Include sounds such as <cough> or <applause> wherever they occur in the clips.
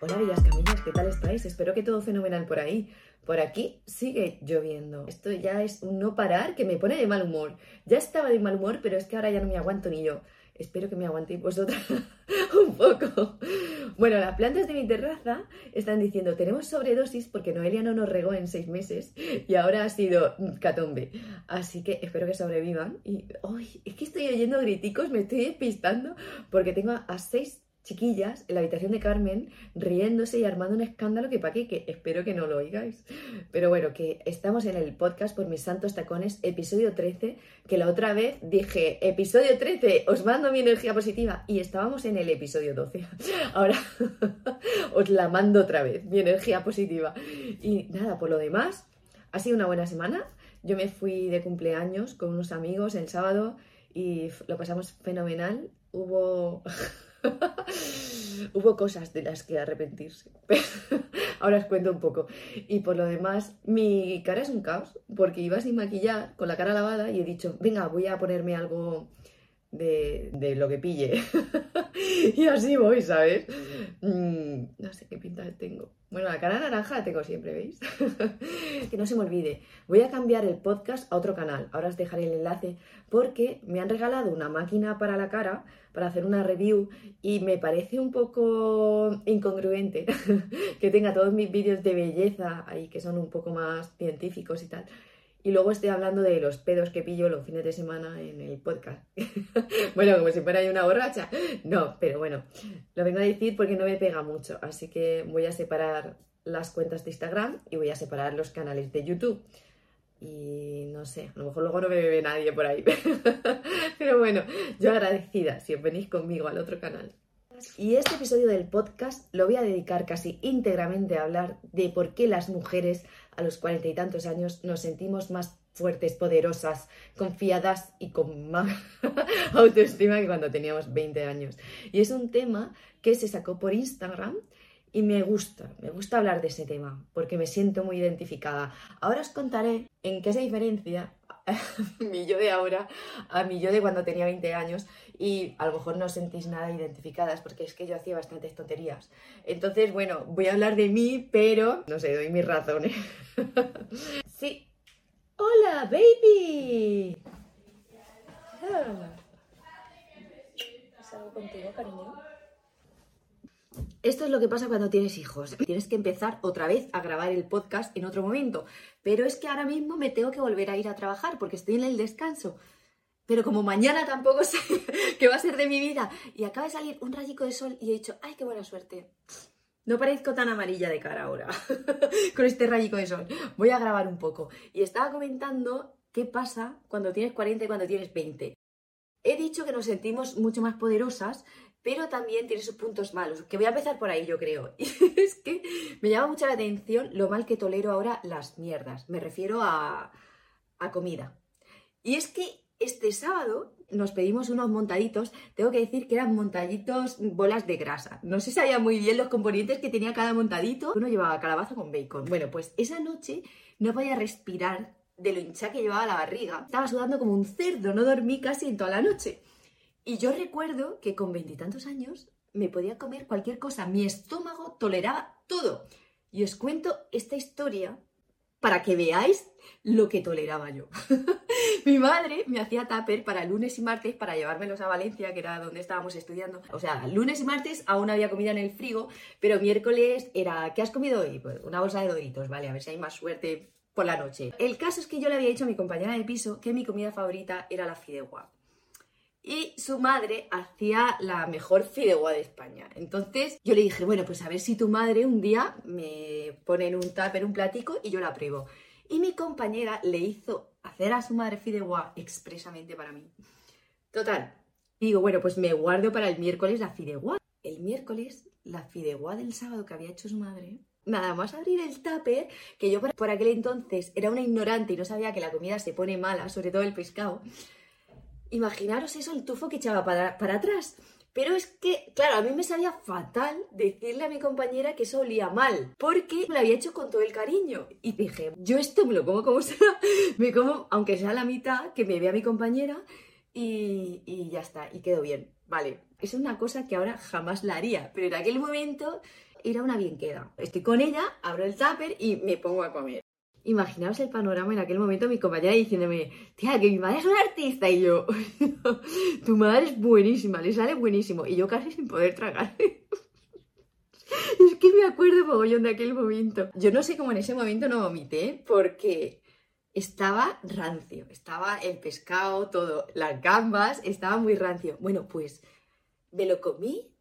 Hola bellas caminas, ¿qué tal estáis? Espero que todo fenomenal por ahí. Por aquí sigue lloviendo. Esto ya es un no parar que me pone de mal humor. Ya estaba de mal humor, pero es que ahora ya no me aguanto ni yo. Espero que me aguantéis vosotras <laughs> un poco. Bueno, las plantas de mi terraza están diciendo, tenemos sobredosis porque Noelia no nos regó en seis meses y ahora ha sido catombe. Así que espero que sobrevivan. Y, ¡ay! es que estoy oyendo griticos, me estoy despistando porque tengo a seis chiquillas en la habitación de Carmen riéndose y armando un escándalo que para qué, que espero que no lo oigáis. Pero bueno, que estamos en el podcast por mis santos tacones, episodio 13, que la otra vez dije, episodio 13, os mando mi energía positiva y estábamos en el episodio 12. <laughs> Ahora <laughs> os la mando otra vez, mi energía positiva. Y nada, por lo demás, ha sido una buena semana. Yo me fui de cumpleaños con unos amigos el sábado y lo pasamos fenomenal. Hubo... <laughs> <laughs> Hubo cosas de las que arrepentirse. <laughs> Ahora os cuento un poco. Y por lo demás, mi cara es un caos, porque iba sin maquillar, con la cara lavada, y he dicho, venga, voy a ponerme algo de, de lo que pille. <laughs> y así voy, ¿sabes? Mm, no sé qué pinta tengo. Bueno, la cara naranja la tengo siempre, ¿veis? <laughs> que no se me olvide. Voy a cambiar el podcast a otro canal. Ahora os dejaré el enlace porque me han regalado una máquina para la cara para hacer una review y me parece un poco incongruente <laughs> que tenga todos mis vídeos de belleza ahí que son un poco más científicos y tal y luego estoy hablando de los pedos que pillo los fines de semana en el podcast. <laughs> bueno, como si fuera yo una borracha. No, pero bueno, lo vengo a decir porque no me pega mucho. Así que voy a separar las cuentas de Instagram y voy a separar los canales de YouTube. Y no sé, a lo mejor luego no me ve nadie por ahí. <laughs> pero bueno, yo agradecida si os venís conmigo al otro canal. Y este episodio del podcast lo voy a dedicar casi íntegramente a hablar de por qué las mujeres a los cuarenta y tantos años nos sentimos más fuertes, poderosas, confiadas y con más <laughs> autoestima que cuando teníamos 20 años. Y es un tema que se sacó por Instagram y me gusta, me gusta hablar de ese tema porque me siento muy identificada. Ahora os contaré en qué se diferencia <laughs> mi yo de ahora a mi yo de cuando tenía 20 años y a lo mejor no os sentís nada identificadas porque es que yo hacía bastantes tonterías. Entonces, bueno, voy a hablar de mí, pero no sé, doy mis razones. <laughs> sí. Hola, baby. ¿Salgo contigo, cariño? Esto es lo que pasa cuando tienes hijos. Tienes que empezar otra vez a grabar el podcast en otro momento. Pero es que ahora mismo me tengo que volver a ir a trabajar porque estoy en el descanso. Pero como mañana tampoco sé <laughs> qué va a ser de mi vida y acaba de salir un rayico de sol y he dicho, ¡ay, qué buena suerte! No parezco tan amarilla de cara ahora <laughs> con este rayico de sol. Voy a grabar un poco. Y estaba comentando qué pasa cuando tienes 40 y cuando tienes 20. He dicho que nos sentimos mucho más poderosas, pero también tiene sus puntos malos, que voy a empezar por ahí yo creo. <laughs> Y es que me llama mucho la atención lo mal que tolero ahora las mierdas. Me refiero a, a comida. Y es que este sábado nos pedimos unos montaditos, tengo que decir que eran montaditos bolas de grasa. No se sabía muy bien los componentes que tenía cada montadito. Uno llevaba calabaza con bacon. Bueno, pues esa noche no podía respirar de lo hinchada que llevaba la barriga. Estaba sudando como un cerdo, no dormí casi en toda la noche. Y yo recuerdo que con veintitantos años me podía comer cualquier cosa. Mi estómago toleraba todo. Y os cuento esta historia para que veáis lo que toleraba yo. <laughs> Mi madre me hacía tupper para lunes y martes para llevármelos a Valencia, que era donde estábamos estudiando. O sea, lunes y martes aún había comida en el frigo, pero miércoles era, ¿qué has comido hoy? Pues una bolsa de doritos, vale, a ver si hay más suerte por la noche. El caso es que yo le había dicho a mi compañera de piso que mi comida favorita era la fideuá. Y su madre hacía la mejor fideuá de España. Entonces yo le dije, bueno, pues a ver si tu madre un día me pone en un tupper un platico y yo la pruebo. Y mi compañera le hizo hacer a su madre fideuá expresamente para mí. Total. Digo, bueno, pues me guardo para el miércoles la fideuá. El miércoles, la fideuá del sábado que había hecho su madre, nada más abrir el tupper, que yo por aquel entonces era una ignorante y no sabía que la comida se pone mala, sobre todo el pescado. Imaginaros eso, el tufo que echaba para, para atrás. Pero es que, claro, a mí me sabía fatal decirle a mi compañera que eso olía mal, porque lo había hecho con todo el cariño. Y dije, yo esto me lo como como <laughs> sea, me como, aunque sea la mitad, que me vea mi compañera y, y ya está, y quedó bien. Vale, es una cosa que ahora jamás la haría, pero en aquel momento era una bien queda. Estoy con ella, abro el tupper y me pongo a comer. Imaginaos el panorama en aquel momento, mi compañera diciéndome, tía, que mi madre es una artista. Y yo, <laughs> tu madre es buenísima, le sale buenísimo. Y yo casi sin poder tragar. <laughs> es que me acuerdo mogollón de aquel momento. Yo no sé cómo en ese momento no vomité, porque estaba rancio. Estaba el pescado, todo, las gambas, estaba muy rancio. Bueno, pues me lo comí,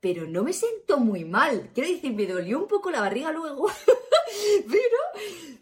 pero no me siento muy mal. Quiero decir, me dolió un poco la barriga luego, <laughs> pero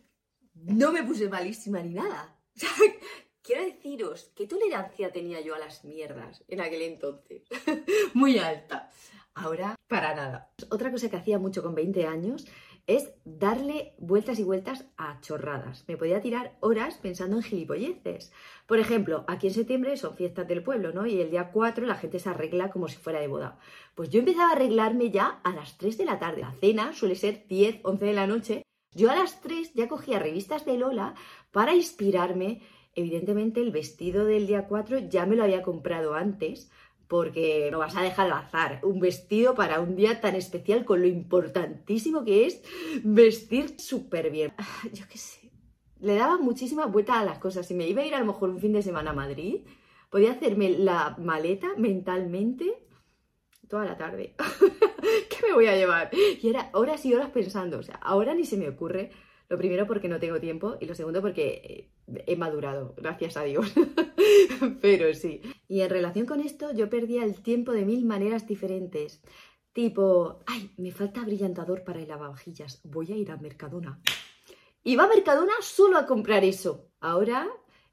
no me puse malísima ni nada. <laughs> Quiero deciros, ¿qué tolerancia tenía yo a las mierdas en aquel entonces? <laughs> Muy alta. Ahora, para nada. Otra cosa que hacía mucho con 20 años es darle vueltas y vueltas a chorradas. Me podía tirar horas pensando en gilipolleces. Por ejemplo, aquí en septiembre son fiestas del pueblo, ¿no? Y el día 4 la gente se arregla como si fuera de boda. Pues yo empezaba a arreglarme ya a las 3 de la tarde. La cena suele ser 10, 11 de la noche yo a las 3 ya cogía revistas de Lola para inspirarme. Evidentemente el vestido del día 4 ya me lo había comprado antes porque no vas a dejar al azar un vestido para un día tan especial con lo importantísimo que es vestir súper bien. Ah, yo qué sé, le daba muchísima vuelta a las cosas. Si me iba a ir a lo mejor un fin de semana a Madrid, podía hacerme la maleta mentalmente toda la tarde. <laughs> ¿Qué me voy a llevar? Y era horas y horas pensando, o sea, ahora ni se me ocurre. Lo primero porque no tengo tiempo y lo segundo porque eh, he madurado, gracias a Dios. <laughs> Pero sí. Y en relación con esto, yo perdía el tiempo de mil maneras diferentes. Tipo, ay, me falta brillantador para el lavavajillas, voy a ir a Mercadona. Y va a Mercadona solo a comprar eso. Ahora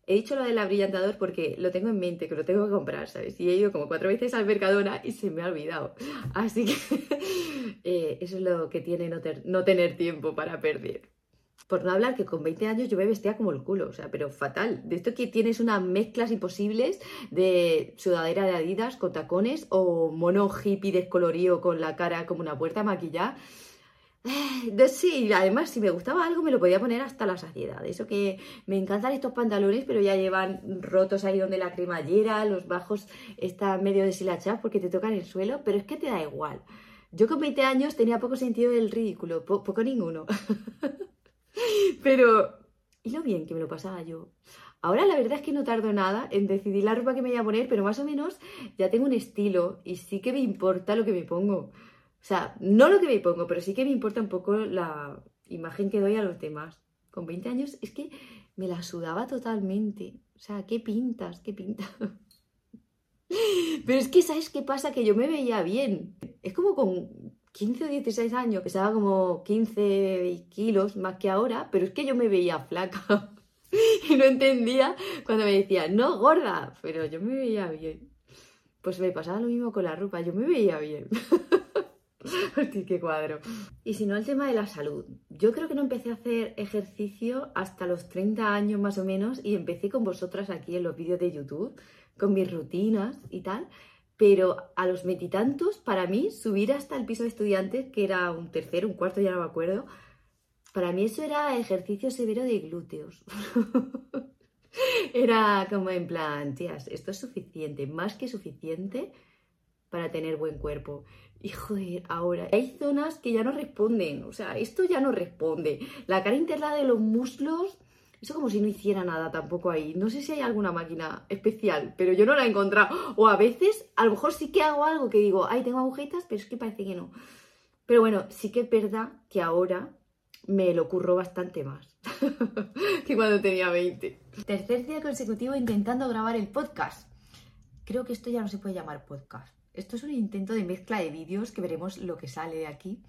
He dicho lo del abrillantador porque lo tengo en mente, que lo tengo que comprar, ¿sabes? Y he ido como cuatro veces al Mercadona y se me ha olvidado. Así que <laughs> eh, eso es lo que tiene no, tener tiempo para perder. Por no hablar que con 20 años yo me vestía como el culo, o sea, pero fatal. De esto que tienes unas mezclas imposibles de sudadera de Adidas con tacones o mono hippie descolorido con la cara como una puerta maquillada sí, además, si me gustaba algo, me lo podía poner hasta la saciedad. Eso que me encantan estos pantalones, pero ya llevan rotos ahí donde la cremallera, los bajos están medio deshilachados porque te tocan el suelo, pero es que te da igual. Yo con 20 años tenía poco sentido del ridículo, poco ninguno. <laughs> pero, ¿y lo bien que me lo pasaba yo? Ahora la verdad es que no tardo nada en decidir la ropa que me voy a poner, pero más o menos ya tengo un estilo y sí que me importa lo que me pongo. O sea, no lo que me pongo, pero sí que me importa un poco la imagen que doy a los demás. Con 20 años es que me la sudaba totalmente. O sea, ¿qué pintas? ¿Qué pintas? <laughs> Pero es que, ¿sabes qué pasa? Que yo me veía bien. Es como con 15 o 16 años, que estaba como 15 kilos más que ahora, pero es que yo me veía flaca. <laughs> y no entendía cuando me decían, no, gorda, pero yo me veía bien. Pues me pasaba lo mismo con la ropa, yo me veía bien. <laughs> <laughs> Y si no, el tema de la salud. Yo creo que no empecé a hacer ejercicio hasta los 30 años más o menos y empecé con vosotras aquí en los vídeos de YouTube, con mis rutinas y tal. Pero a los veintitantos, para mí, subir hasta el piso de estudiantes, que era un tercero, un cuarto, ya no me acuerdo, para mí eso era ejercicio severo de glúteos. <laughs> era como en plan, tías, esto es suficiente, más que suficiente para tener buen cuerpo. Y joder, ahora hay zonas que ya no responden, o sea, esto ya no responde. La cara interna de los muslos, eso como si no hiciera nada tampoco ahí. No sé si hay alguna máquina especial, pero yo no la he encontrado. O a veces, a lo mejor sí que hago algo que digo, ay, tengo agujetas, pero es que parece que no. Pero bueno, sí que es verdad que ahora me lo curro bastante más <laughs> que cuando tenía 20. Tercer día consecutivo intentando grabar el podcast. Creo que esto ya no se puede llamar podcast esto es un intento de mezcla de vídeos que veremos lo que sale de aquí.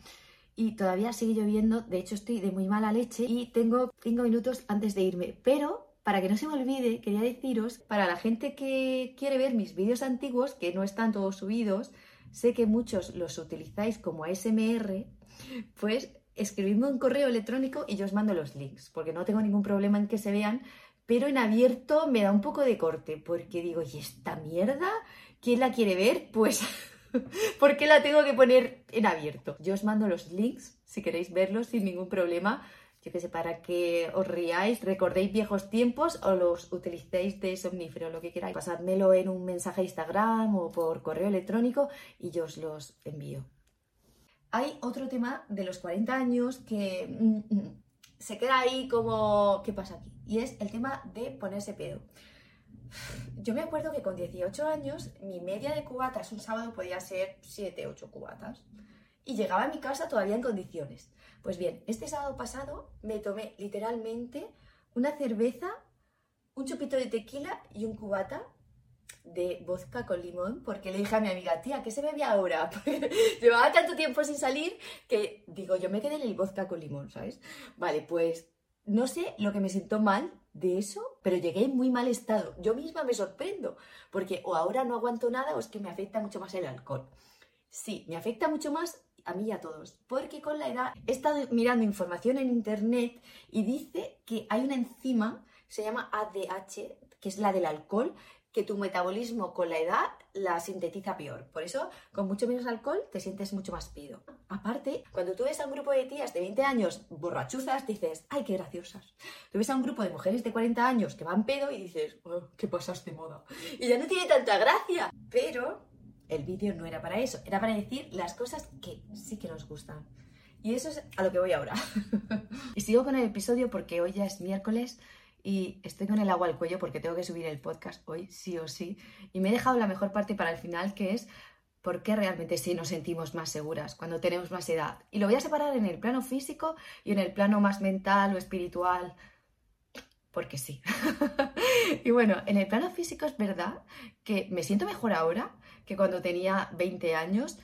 Y todavía sigue lloviendo, de hecho estoy de muy mala leche y tengo cinco minutos antes de irme. Pero para que no se me olvide, quería deciros, para la gente que quiere ver mis vídeos antiguos, que no están todos subidos, sé que muchos los utilizáis como ASMR, pues escribidme un correo electrónico y yo os mando los links, porque no tengo ningún problema en que se vean, pero en abierto me da un poco de corte, porque digo, ¿y esta mierda? ¿Quién la quiere ver? <laughs> Pues, ¿por qué la tengo que poner en abierto? Yo os mando los links si queréis verlos sin ningún problema. Yo que sé, para que os riáis, recordéis viejos tiempos o los utilicéis de somnífero, lo que queráis. Pasádmelo en un mensaje de Instagram o por correo electrónico y yo os los envío. Hay otro tema de los 40 años que mm, mm, se queda ahí como, ¿qué pasa aquí? Y es el tema de ponerse pedo. <sighs> Yo me acuerdo que con 18 años mi media de cubatas un sábado podía ser 7, 8 cubatas. Y llegaba a mi casa todavía en condiciones. Pues bien, este sábado pasado me tomé literalmente una cerveza, un chupito de tequila y un cubata de vodka con limón porque le dije a mi amiga, tía, ¿qué se bebe ahora? <laughs> llevaba tanto tiempo sin salir que digo, yo me quedé en el vodka con limón, ¿sabes? Vale, pues no sé lo que me sentó mal de eso, pero llegué en muy mal estado. Yo misma me sorprendo, porque o ahora no aguanto nada o es que me afecta mucho más el alcohol. Sí, me afecta mucho más a mí y a todos, porque con la edad he estado mirando información en internet y dice que hay una enzima, se llama ADH, que es la del alcohol, tu metabolismo con la edad la sintetiza peor. Por eso, con mucho menos alcohol, te sientes mucho más pido. Aparte, cuando tú ves a un grupo de tías de 20 años borrachuzas, dices, ¡ay, qué graciosas! Tú ves a un grupo de mujeres de 40 años que van pedo y dices, oh, ¿qué pasaste moda? Y ya no tiene tanta gracia. Pero el vídeo no era para eso, era para decir las cosas que sí que nos gustan. Y eso es a lo que voy ahora. <laughs> y sigo con el episodio porque hoy ya es miércoles y estoy con el agua al cuello porque tengo que subir el podcast hoy, sí o sí. Y me he dejado la mejor parte para el final, que es por qué realmente sí nos sentimos más seguras cuando tenemos más edad. Y lo voy a separar en el plano físico y en el plano más mental o espiritual, porque sí. <laughs> y bueno, en el plano físico es verdad que me siento mejor ahora que cuando tenía 20 años.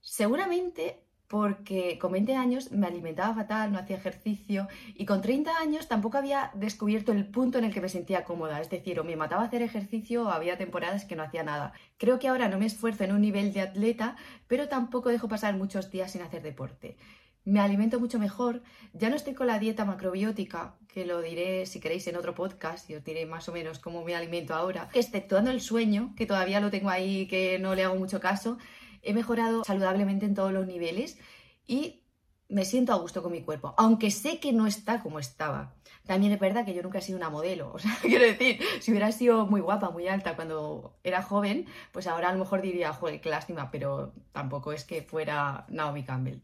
Seguramente porque con 20 años me alimentaba fatal, no hacía ejercicio y con 30 años tampoco había descubierto el punto en el que me sentía cómoda, es decir, o me mataba hacer ejercicio o había temporadas que no hacía nada. Creo que ahora no me esfuerzo en un nivel de atleta, pero tampoco dejo pasar muchos días sin hacer deporte. Me alimento mucho mejor, ya no estoy con la dieta macrobiótica, que lo diré si queréis en otro podcast y os diré más o menos cómo me alimento ahora, exceptuando el sueño, que todavía lo tengo ahí, que no le hago mucho caso, he mejorado saludablemente en todos los niveles y me siento a gusto con mi cuerpo, aunque sé que no está como estaba. También es verdad que yo nunca he sido una modelo, <laughs> o sea, quiero decir, si hubiera sido muy guapa, muy alta cuando era joven, pues ahora a lo mejor diría, joder, qué lástima, pero tampoco es que fuera Naomi Campbell.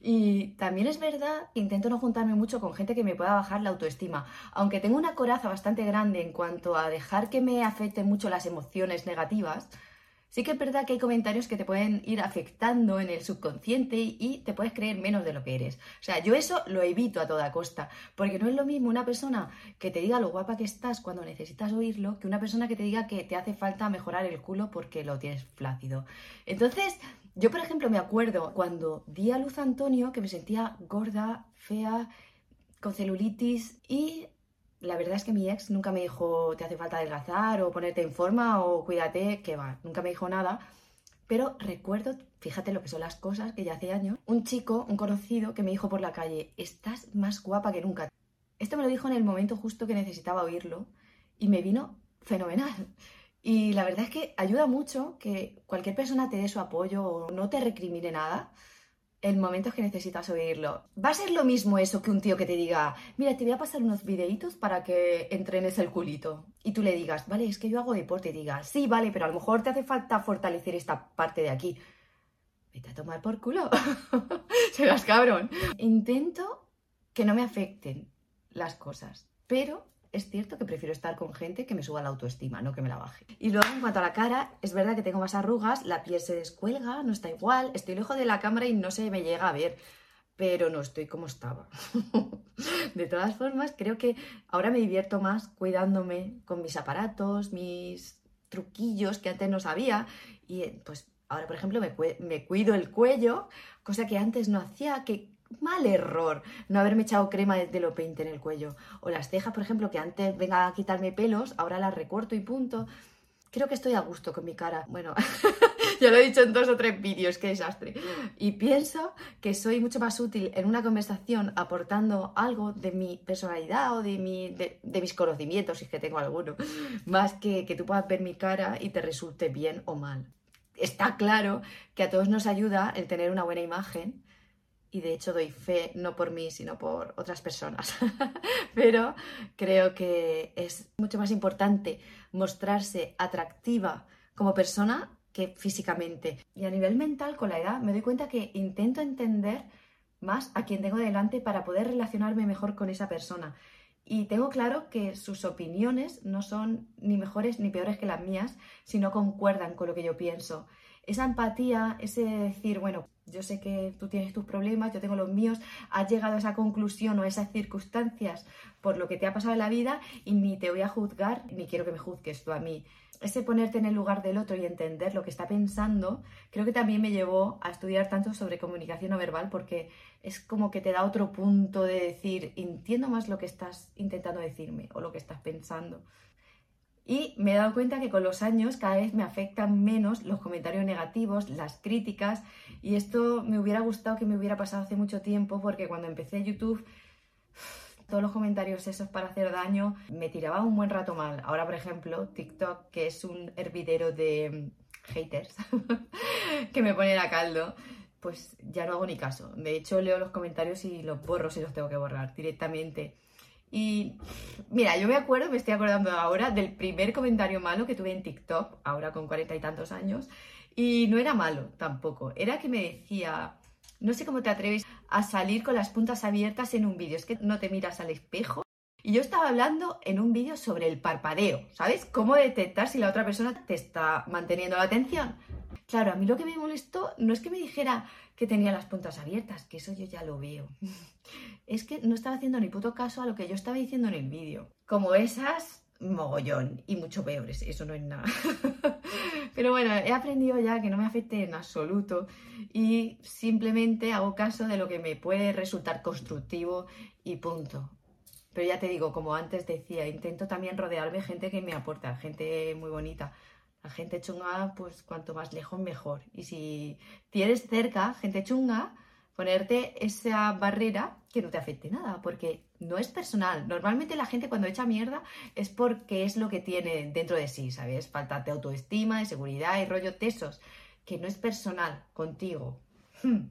Y también es verdad que intento no juntarme mucho con gente que me pueda bajar la autoestima, aunque tengo una coraza bastante grande en cuanto a dejar que me afecten mucho las emociones negativas, Sí que es verdad que hay comentarios que te pueden ir afectando en el subconsciente y te puedes creer menos de lo que eres. O sea, yo eso lo evito a toda costa, porque no es lo mismo una persona que te diga lo guapa que estás cuando necesitas oírlo que una persona que te diga que te hace falta mejorar el culo porque lo tienes flácido. Entonces, yo por ejemplo me acuerdo cuando di a luz a Antonio que me sentía gorda, fea, con celulitis y la verdad es que mi ex nunca me dijo te hace falta adelgazar o ponerte en forma o cuídate, que va, nunca me dijo nada. Pero recuerdo, fíjate lo que son las cosas, que ya hace años, un chico, un conocido, que me dijo por la calle, estás más guapa que nunca. Esto me lo dijo en el momento justo que necesitaba oírlo y me vino fenomenal. Y la verdad es que ayuda mucho que cualquier persona te dé su apoyo o no te recrimine nada en momentos que necesitas oírlo. Va a ser lo mismo eso que un tío que te diga, mira, te voy a pasar unos videitos para que entrenes el culito. Y tú le digas, vale, es que yo hago deporte. Y digas, sí, vale, pero a lo mejor te hace falta fortalecer esta parte de aquí. Vete a tomar por culo. <laughs> Serás cabrón. Intento que no me afecten las cosas, pero es cierto que prefiero estar con gente que me suba la autoestima, no que me la baje. Y luego, en cuanto a la cara, es verdad que tengo más arrugas, la piel se descuelga, no está igual, estoy lejos de la cámara y no se me llega a ver, pero no estoy como estaba. <laughs> de todas formas, creo que ahora me divierto más cuidándome con mis aparatos, mis truquillos que antes no sabía y pues ahora, por ejemplo, me, cuido el cuello, cosa que antes no hacía, que mal error no haberme echado crema de lo peinte en el cuello. O las cejas, por ejemplo, que antes venga a quitarme pelos, ahora las recorto y punto. Creo que estoy a gusto con mi cara. Bueno, <laughs> ya lo he dicho en dos o tres vídeos, qué desastre. Y pienso que soy mucho más útil en una conversación aportando algo de mi personalidad o de, mi, de, mis conocimientos, si es que tengo alguno, más que que tú puedas ver mi cara y te resulte bien o mal. Está claro que a todos nos ayuda el tener una buena imagen y de hecho doy fe no por mí, sino por otras personas. <laughs> Pero creo que es mucho más importante mostrarse atractiva como persona que físicamente. Y a nivel mental, con la edad, me doy cuenta que intento entender más a quien tengo delante para poder relacionarme mejor con esa persona. Y tengo claro que sus opiniones no son ni mejores ni peores que las mías, sino concuerdan con lo que yo pienso. Esa empatía, ese decir, bueno, yo sé que tú tienes tus problemas, yo tengo los míos, has llegado a esa conclusión o a esas circunstancias por lo que te ha pasado en la vida y ni te voy a juzgar, ni quiero que me juzgues tú a mí. Ese ponerte en el lugar del otro y entender lo que está pensando, creo que también me llevó a estudiar tanto sobre comunicación no verbal porque es como que te da otro punto de decir, entiendo más lo que estás intentando decirme o lo que estás pensando. Y me he dado cuenta que con los años cada vez me afectan menos los comentarios negativos, las críticas, y esto me hubiera gustado que me hubiera pasado hace mucho tiempo, porque cuando empecé YouTube, todos los comentarios esos para hacer daño me tiraba un buen rato mal. Ahora, por ejemplo, TikTok, que es un hervidero de haters <laughs> que me ponen a caldo, pues ya no hago ni caso. De hecho, leo los comentarios y los borro si los tengo que borrar directamente. Y mira, yo me acuerdo, me estoy acordando ahora del primer comentario malo que tuve en TikTok, ahora con cuarenta y tantos años, y no era malo tampoco, era que me decía, no sé cómo te atreves a salir con las puntas abiertas en un vídeo, es que no te miras al espejo. Y yo estaba hablando en un vídeo sobre el parpadeo, ¿sabes? Cómo detectar si la otra persona te está manteniendo la atención. Claro, a mí lo que me molestó no es que me dijera que tenía las puntas abiertas, que eso yo ya lo veo. Es que no estaba haciendo ni puto caso a lo que yo estaba diciendo en el vídeo. Como esas, mogollón, y mucho peores, eso no es nada. <laughs> Pero bueno, he aprendido ya que no me afecte en absoluto y simplemente hago caso de lo que me puede resultar constructivo y punto. Pero ya te digo, como antes decía, intento también rodearme de gente que me aporta, gente muy bonita. La gente chunga, pues cuanto más lejos mejor. Y si tienes cerca gente chunga, ponerte esa barrera que no te afecte nada, porque no es personal. Normalmente la gente cuando echa mierda es porque es lo que tiene dentro de sí, ¿sabes? Falta de autoestima, de seguridad y rollo tesos, que no es personal contigo. Hmm.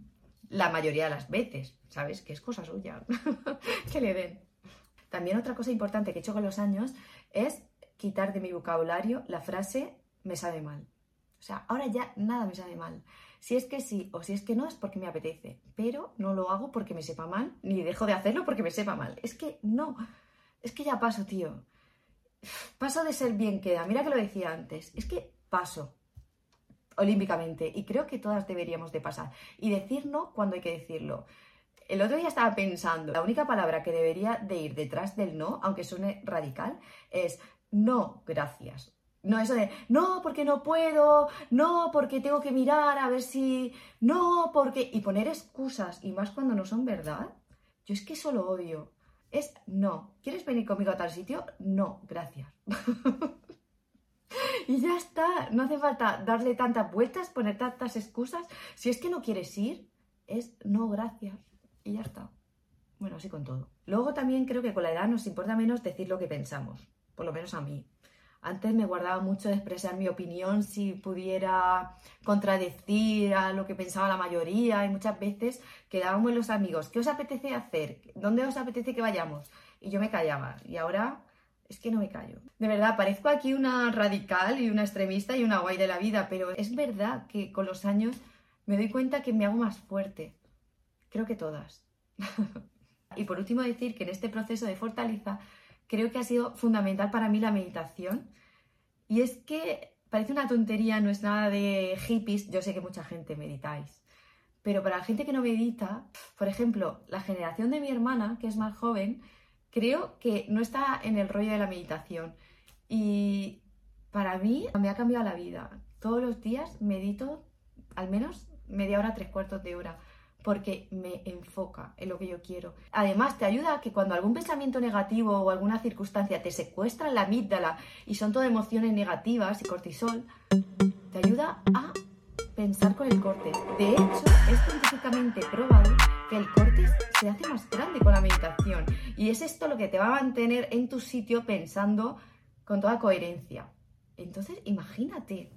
La mayoría de las veces, ¿sabes? Que es cosa suya. <laughs> que le den. También otra cosa importante que he hecho con los años es quitar de mi vocabulario la frase me sabe mal. O sea, ahora ya nada me sabe mal. Si es que sí o si es que no es porque me apetece, pero no lo hago porque me sepa mal, ni dejo de hacerlo porque me sepa mal. Es que no, es que ya paso, tío. Paso de ser bien queda. Mira que lo decía antes. Es que paso olímpicamente y creo que todas deberíamos de pasar y decir no cuando hay que decirlo. El otro día estaba pensando, la única palabra que debería de ir detrás del no, aunque suene radical, es no, gracias. No eso de, no, porque no puedo, no, porque tengo que mirar a ver si, no, porque... Y poner excusas, y más cuando no son verdad. Yo es que eso lo odio. Es no. ¿Quieres venir conmigo a tal sitio? No, gracias. <laughs> y ya está. No hace falta darle tantas vueltas, poner tantas excusas. Si es que no quieres ir, es no, gracias y ya está. Bueno, así con todo. Luego también creo que con la edad nos importa menos decir lo que pensamos, por lo menos a mí. Antes me guardaba mucho de expresar mi opinión si pudiera contradecir a lo que pensaba la mayoría y muchas veces quedábamos los amigos, ¿qué os apetece hacer? ¿Dónde os apetece que vayamos? Y yo me callaba y ahora es que no me callo. De verdad, parezco aquí una radical y una extremista y una guay de la vida, pero es verdad que con los años me doy cuenta que me hago más fuerte, Creo que todas. <laughs> y por último decir que en este proceso de fortaleza creo que ha sido fundamental para mí la meditación. Y es que parece una tontería, no es nada de hippies, yo sé que mucha gente meditáis. Pero para la gente que no medita, por ejemplo, la generación de mi hermana, que es más joven, creo que no está en el rollo de la meditación. Y para mí me ha cambiado la vida. Todos los días medito al menos media hora, tres cuartos de hora porque me enfoca en lo que yo quiero. Además, te ayuda a que cuando algún pensamiento negativo o alguna circunstancia te secuestra la amígdala y son todas emociones negativas y cortisol, te ayuda a pensar con el corte. De hecho, es científicamente probado que el corte se hace más grande con la meditación. Y es esto lo que te va a mantener en tu sitio pensando con toda coherencia. Entonces, imagínate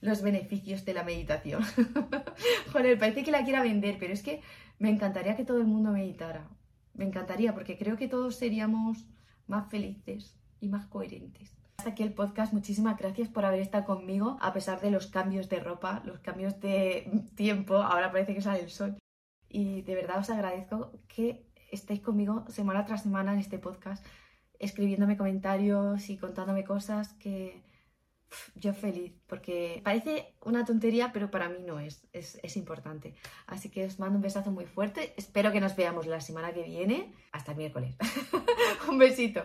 los beneficios de la meditación. <laughs> <laughs> Joder, parece que la quiera vender, pero es que me encantaría que todo el mundo meditara. Me encantaría, porque creo que todos seríamos más felices y más coherentes. Hasta aquí el podcast. Muchísimas gracias por haber estado conmigo, a pesar de los cambios de ropa, los cambios de <laughs> tiempo. Ahora parece que sale el sol. Y de verdad os agradezco que estéis conmigo semana tras semana en este podcast, escribiéndome comentarios y contándome cosas que yo feliz, porque parece una tontería, pero para mí no es, es, es, importante. Así que os mando un besazo muy fuerte. Espero que nos veamos la semana que viene. Hasta el miércoles. <laughs> un besito.